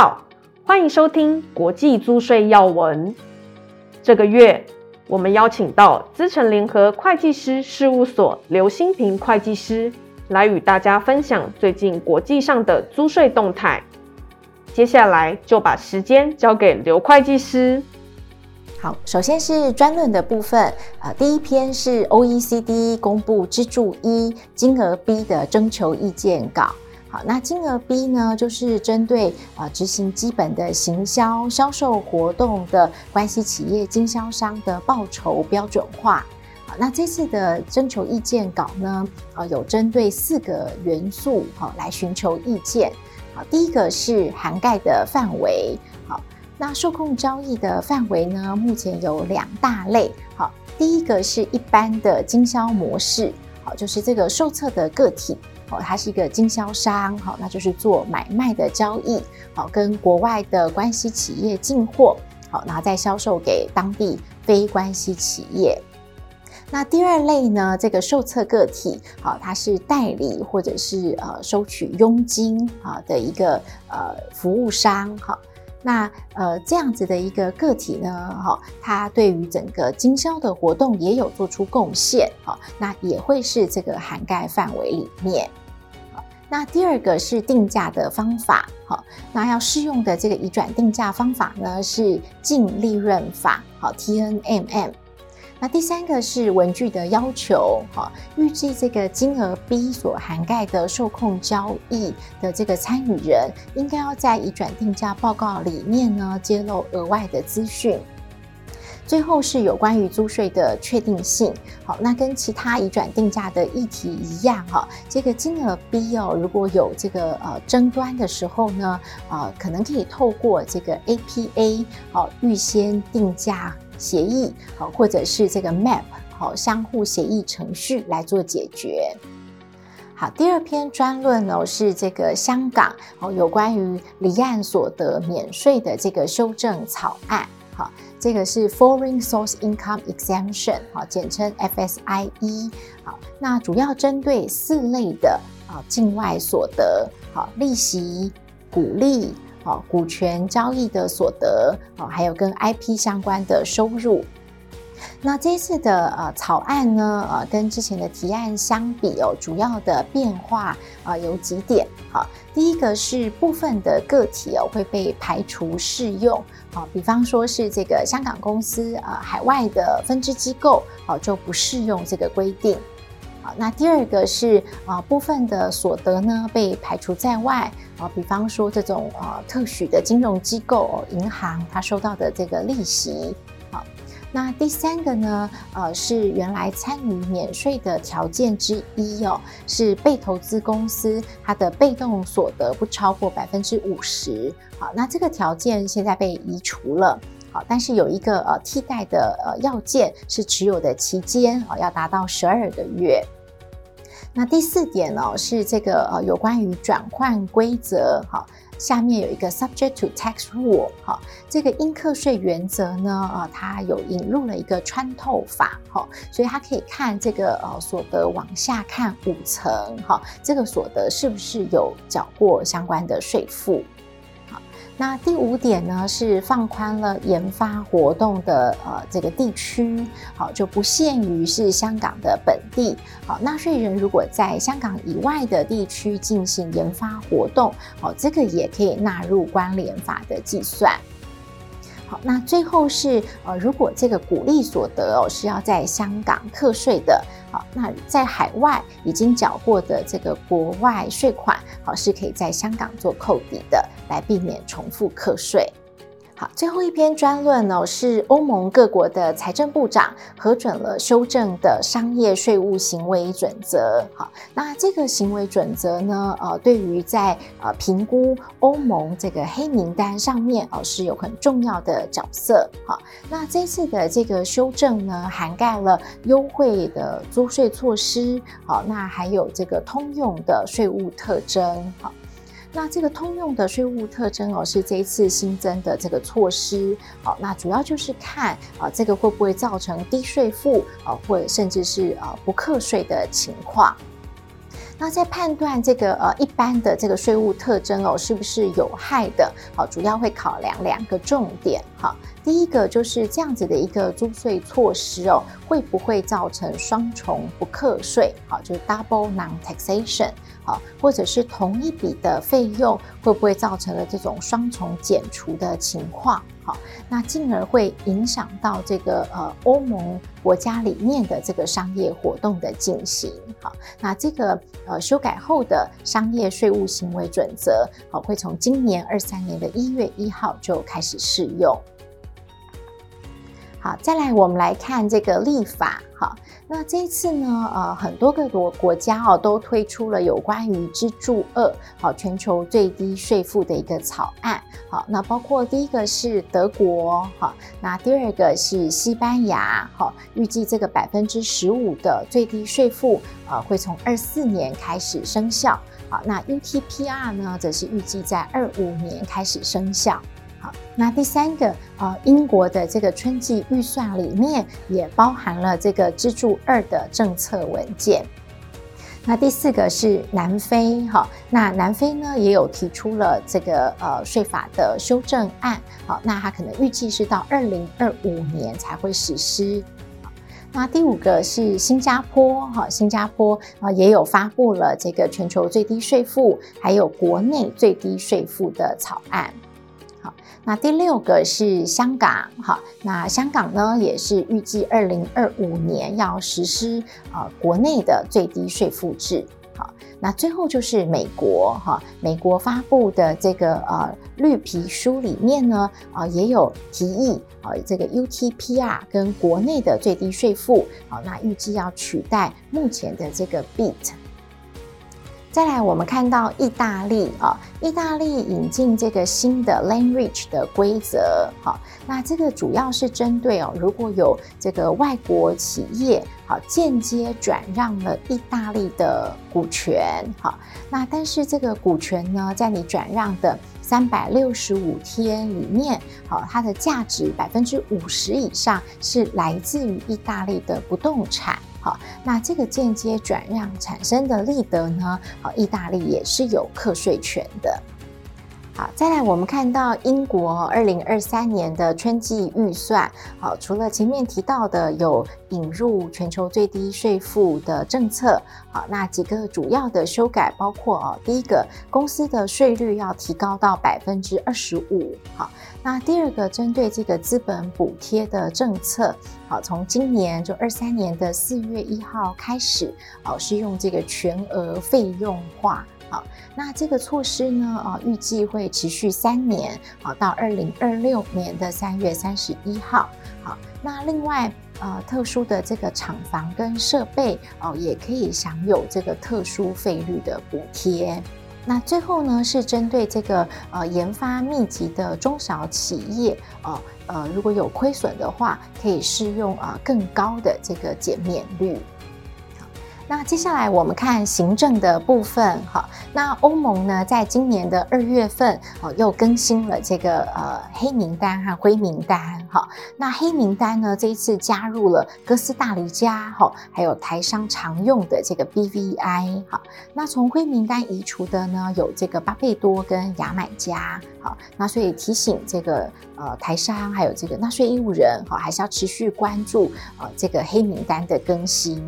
好，欢迎收听国际租税要闻。这个月，我们邀请到资诚联合会计师事务所刘新平会计师来与大家分享最近国际上的租税动态。接下来就把时间交给刘会计师。好，首先是专论的部分，呃，第一篇是 OECD 公布支柱一金额 B 的征求意见稿。好，那金额 B 呢，就是针对啊执行基本的行销销售活动的关系企业经销商的报酬标准化。好，那这次的征求意见稿呢，呃，有针对四个元素好来寻求意见。好，第一个是涵盖的范围。好。那受控交易的范围呢，目前有两大类。好，第一个是一般的经销模式，好，就是这个受测的个体，哦，它是一个经销商，好，那就是做买卖的交易，好，跟国外的关系企业进货，好，然后再销售给当地非关系企业。那第二类呢，这个受测个体，好，它是代理或者是呃收取佣金啊的一个呃服务商，好。那呃，这样子的一个个体呢，哈、哦，它对于整个经销的活动也有做出贡献，好、哦，那也会是这个涵盖范围里面。那第二个是定价的方法，好、那要适用的这个移转定价方法呢是净利润法，好，TNMM。那第三个是文具的要求，哈，预计这个金额 B 所涵盖的受控交易的这个参与人，应该要在移转定价报告里面呢揭露额外的资讯。最后是有关于租税的确定性，好，那跟其他移转定价的议题一样，哈，这个金额 B 哦，如果有这个呃争端的时候呢，啊，可能可以透过这个 APA，好，预先定价。协议好，或者是这个 MAP 好，相互协议程序来做解决。好，第二篇专论呢是这个香港哦，有关于离岸所得免税的这个修正草案。这个是 Foreign Source Income Exemption 好，简称 FSIE。好，那主要针对四类的啊境外所得，好，利息、股利。好，股权交易的所得，好，还有跟 IP 相关的收入。那这一次的呃草案呢，呃，跟之前的提案相比哦，主要的变化啊有几点。好，第一个是部分的个体哦会被排除适用，好，比方说是这个香港公司啊，海外的分支机构，好，就不适用这个规定。好，那第二个是啊，部分的所得呢被排除在外啊，比方说这种啊特许的金融机构、银行，它收到的这个利息。那第三个呢，呃，是原来参与免税的条件之一哦，是被投资公司它的被动所得不超过百分之五十。好，那这个条件现在被移除了。好，但是有一个呃替代的呃要件是持有的期间啊要达到十二个月。那第四点呢是这个呃有关于转换规则，好，下面有一个 subject to tax rule，好，这个应课税原则呢啊它有引入了一个穿透法，哈，所以它可以看这个呃所得往下看五层，哈，这个所得是不是有缴过相关的税负。那第五点呢，是放宽了研发活动的呃这个地区，好，就不限于是香港的本地，好，纳税人如果在香港以外的地区进行研发活动，好，这个也可以纳入关联法的计算。好，那最后是呃，如果这个股利所得哦是要在香港课税的，好，那在海外已经缴过的这个国外税款，好，是可以在香港做扣抵的，来避免重复课税。好，最后一篇专论呢，是欧盟各国的财政部长核准了修正的商业税务行为准则。好，那这个行为准则呢，呃，对于在呃评估欧盟这个黑名单上面哦，是有很重要的角色。好，那这次的这个修正呢，涵盖了优惠的租税措施。好，那还有这个通用的税务特征。好。那这个通用的税务特征哦，是这一次新增的这个措施。好，那主要就是看啊，这个会不会造成低税负啊，或者甚至是啊不课税的情况。那在判断这个呃一般的这个税务特征哦，是不是有害的？好，主要会考量两个重点。好，第一个就是这样子的一个租税措施哦，会不会造成双重不课税？好，就是 double non-taxation。好，或者是同一笔的费用，会不会造成了这种双重减除的情况？好，那进而会影响到这个呃欧盟国家里面的这个商业活动的进行。好，那这个呃修改后的商业税务行为准则，好，会从今年二三年的一月一号就开始适用。好，再来我们来看这个立法。好，那这一次呢，呃，很多个国国家哦都推出了有关于支柱二，好，全球最低税负的一个草案。好，那包括第一个是德国，好，那第二个是西班牙，好，预计这个百分之十五的最低税负，呃，会从二四年开始生效。好，那 UTPR 呢，则是预计在二五年开始生效。好，那第三个，呃，英国的这个春季预算里面也包含了这个支柱二的政策文件。那第四个是南非，哈，那南非呢也有提出了这个呃税法的修正案，好，那它可能预计是到二零二五年才会实施。那第五个是新加坡，哈，新加坡啊也有发布了这个全球最低税负，还有国内最低税负的草案。那第六个是香港，好，那香港呢也是预计二零二五年要实施呃国内的最低税负制，好，那最后就是美国，哈，美国发布的这个呃绿皮书里面呢，啊也有提议啊这个 UTPR 跟国内的最低税负，好，那预计要取代目前的这个 BEAT。再来，我们看到意大利啊，意大利引进这个新的 Land REACH 的规则，好，那这个主要是针对哦，如果有这个外国企业好间接转让了意大利的股权，好，那但是这个股权呢，在你转让的三百六十五天里面，好，它的价值百分之五十以上是来自于意大利的不动产。好，那这个间接转让产生的利得呢？好，意大利也是有课税权的。好，再来我们看到英国二零二三年的春季预算，好，除了前面提到的有引入全球最低税负的政策，好，那几个主要的修改包括哦，第一个公司的税率要提高到百分之二十五，好，那第二个针对这个资本补贴的政策，好，从今年就二三年的四月一号开始，好，是用这个全额费用化。好，那这个措施呢，啊，预计会持续三年，好，到二零二六年的三月三十一号。好，那另外，呃，特殊的这个厂房跟设备，哦，也可以享有这个特殊费率的补贴。那最后呢，是针对这个呃研发密集的中小企业，哦呃，如果有亏损的话，可以适用啊更高的这个减免率。那接下来我们看行政的部分，哈，那欧盟呢，在今年的二月份，哦，又更新了这个呃黑名单和灰名单，哈，那黑名单呢，这一次加入了哥斯大黎加，哈，还有台商常用的这个 BVI，哈，那从灰名单移除的呢，有这个巴贝多跟牙买加，哈，那所以提醒这个呃台商还有这个纳税义务人，哈，还是要持续关注呃这个黑名单的更新。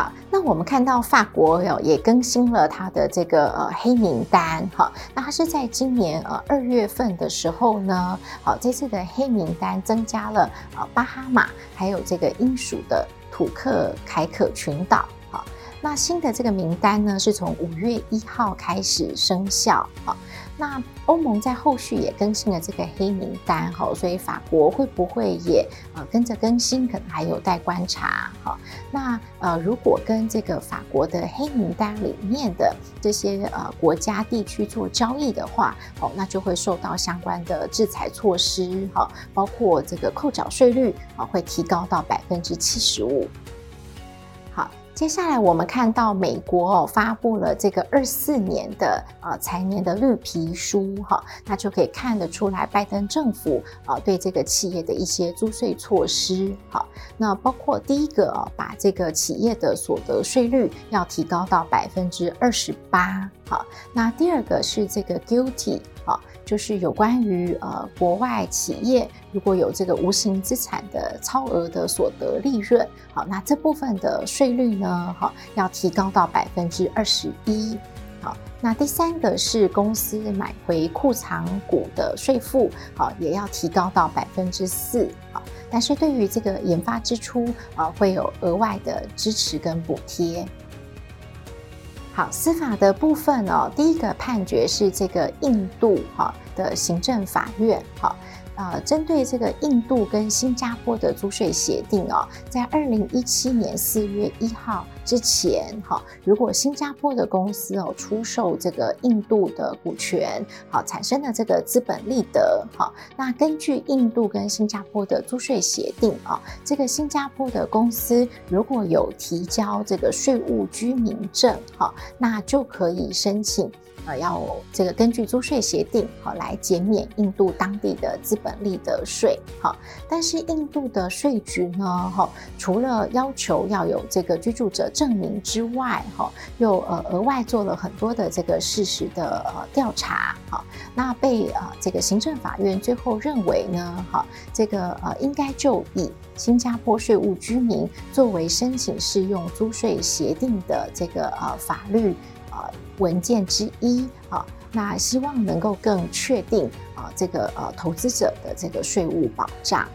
好，那我们看到法国有也更新了它的这个呃黑名单，哈，那它是在今年呃二月份的时候呢，好，这次的黑名单增加了呃巴哈马，还有这个英属的土克凯可群岛，好，那新的这个名单呢是从五月一号开始生效，好。那欧盟在后续也更新了这个黑名单，哈，所以法国会不会也呃跟着更新，可能还有待观察，哈。那呃，如果跟这个法国的黑名单里面的这些呃国家地区做交易的话，哦，那就会受到相关的制裁措施，哈，包括这个扣缴税率啊会提高到百分之七十五。接下来我们看到美国哦发布了这个二四年的呃财年的绿皮书哈，那就可以看得出来拜登政府啊对这个企业的一些租税措施好，那包括第一个啊把这个企业的所得税率要提高到百分之二十八好，那第二个是这个 GILTI 啊。就是有关于呃国外企业如果有这个无形资产的超额的所得利润，好，那这部分的税率呢，好，要提高到百分之二十一。好，那第三个是公司买回库藏股的税负，好，也要提高到百分之四。好，但是对于这个研发支出啊，会有额外的支持跟补贴。好，司法的部分哦，第一个判决是这个印度哈的行政法院哈。呃，针对这个印度跟新加坡的租税协定哦，在二零一七年四月一号之前，哈，如果新加坡的公司哦出售这个印度的股权，好，产生的这个资本利得，哈，那根据印度跟新加坡的租税协定啊，这个新加坡的公司如果有提交这个税务居民证，哈，那就可以申请。呃，要这个根据租税协定好来减免印度当地的资本利得税好，但是印度的税局呢哈，除了要求要有这个居住者证明之外哈，又呃额外做了很多的这个事实的呃调查好，那被呃这个行政法院最后认为呢哈，这个呃应该就以新加坡税务居民作为申请适用租税协定的这个呃法律呃。文件之一啊，那希望能够更确定啊，这个呃投资者的这个税务保障。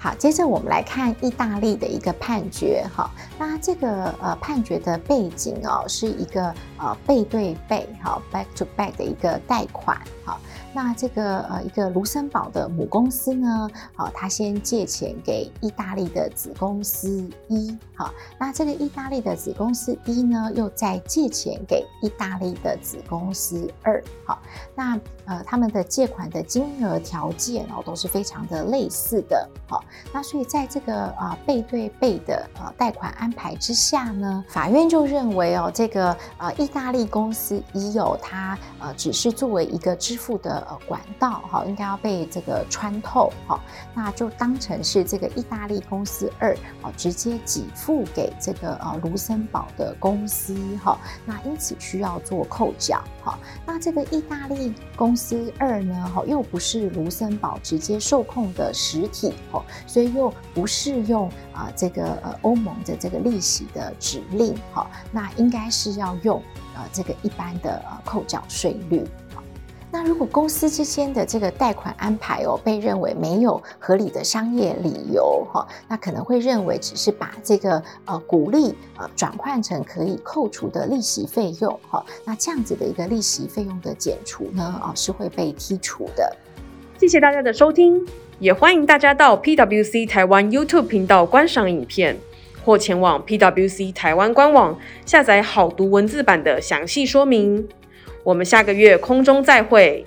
好，接着我们来看意大利的一个判决哈，那这个呃判决的背景哦，是一个呃背对背哈 back to back 的一个贷款哈。那这个呃一个卢森堡的母公司呢，好，他先借钱给意大利的子公司一，好，那这个意大利的子公司一呢，又再借钱给意大利的子公司二，好，那呃他们的借款的金额条件哦都是非常的类似的，好，那所以在这个呃背对背的呃贷款安排之下呢，法院就认为哦这个呃意意大利公司一有它呃只是作为一个支付的。呃，管道哈，应该要被这个穿透哈，那就当成是这个意大利公司二哦，直接给付给这个呃卢森堡的公司哈，那因此需要做扣缴哈。那这个意大利公司二呢哈，又不是卢森堡直接受控的实体哈，所以又不适用啊这个呃欧盟的这个利息的指令哈，那应该是要用呃这个一般的呃扣缴税率。那如果公司之间的这个贷款安排哦，被认为没有合理的商业理由哈，那可能会认为只是把这个呃鼓励呃转换成可以扣除的利息费用哈，那这样子的一个利息费用的减除呢啊是会被剔除的。谢谢大家的收听，也欢迎大家到 PWC 台湾 YouTube 频道观赏影片，或前往 PWC 台湾官网下载好读文字版的详细说明。我们下个月空中再会。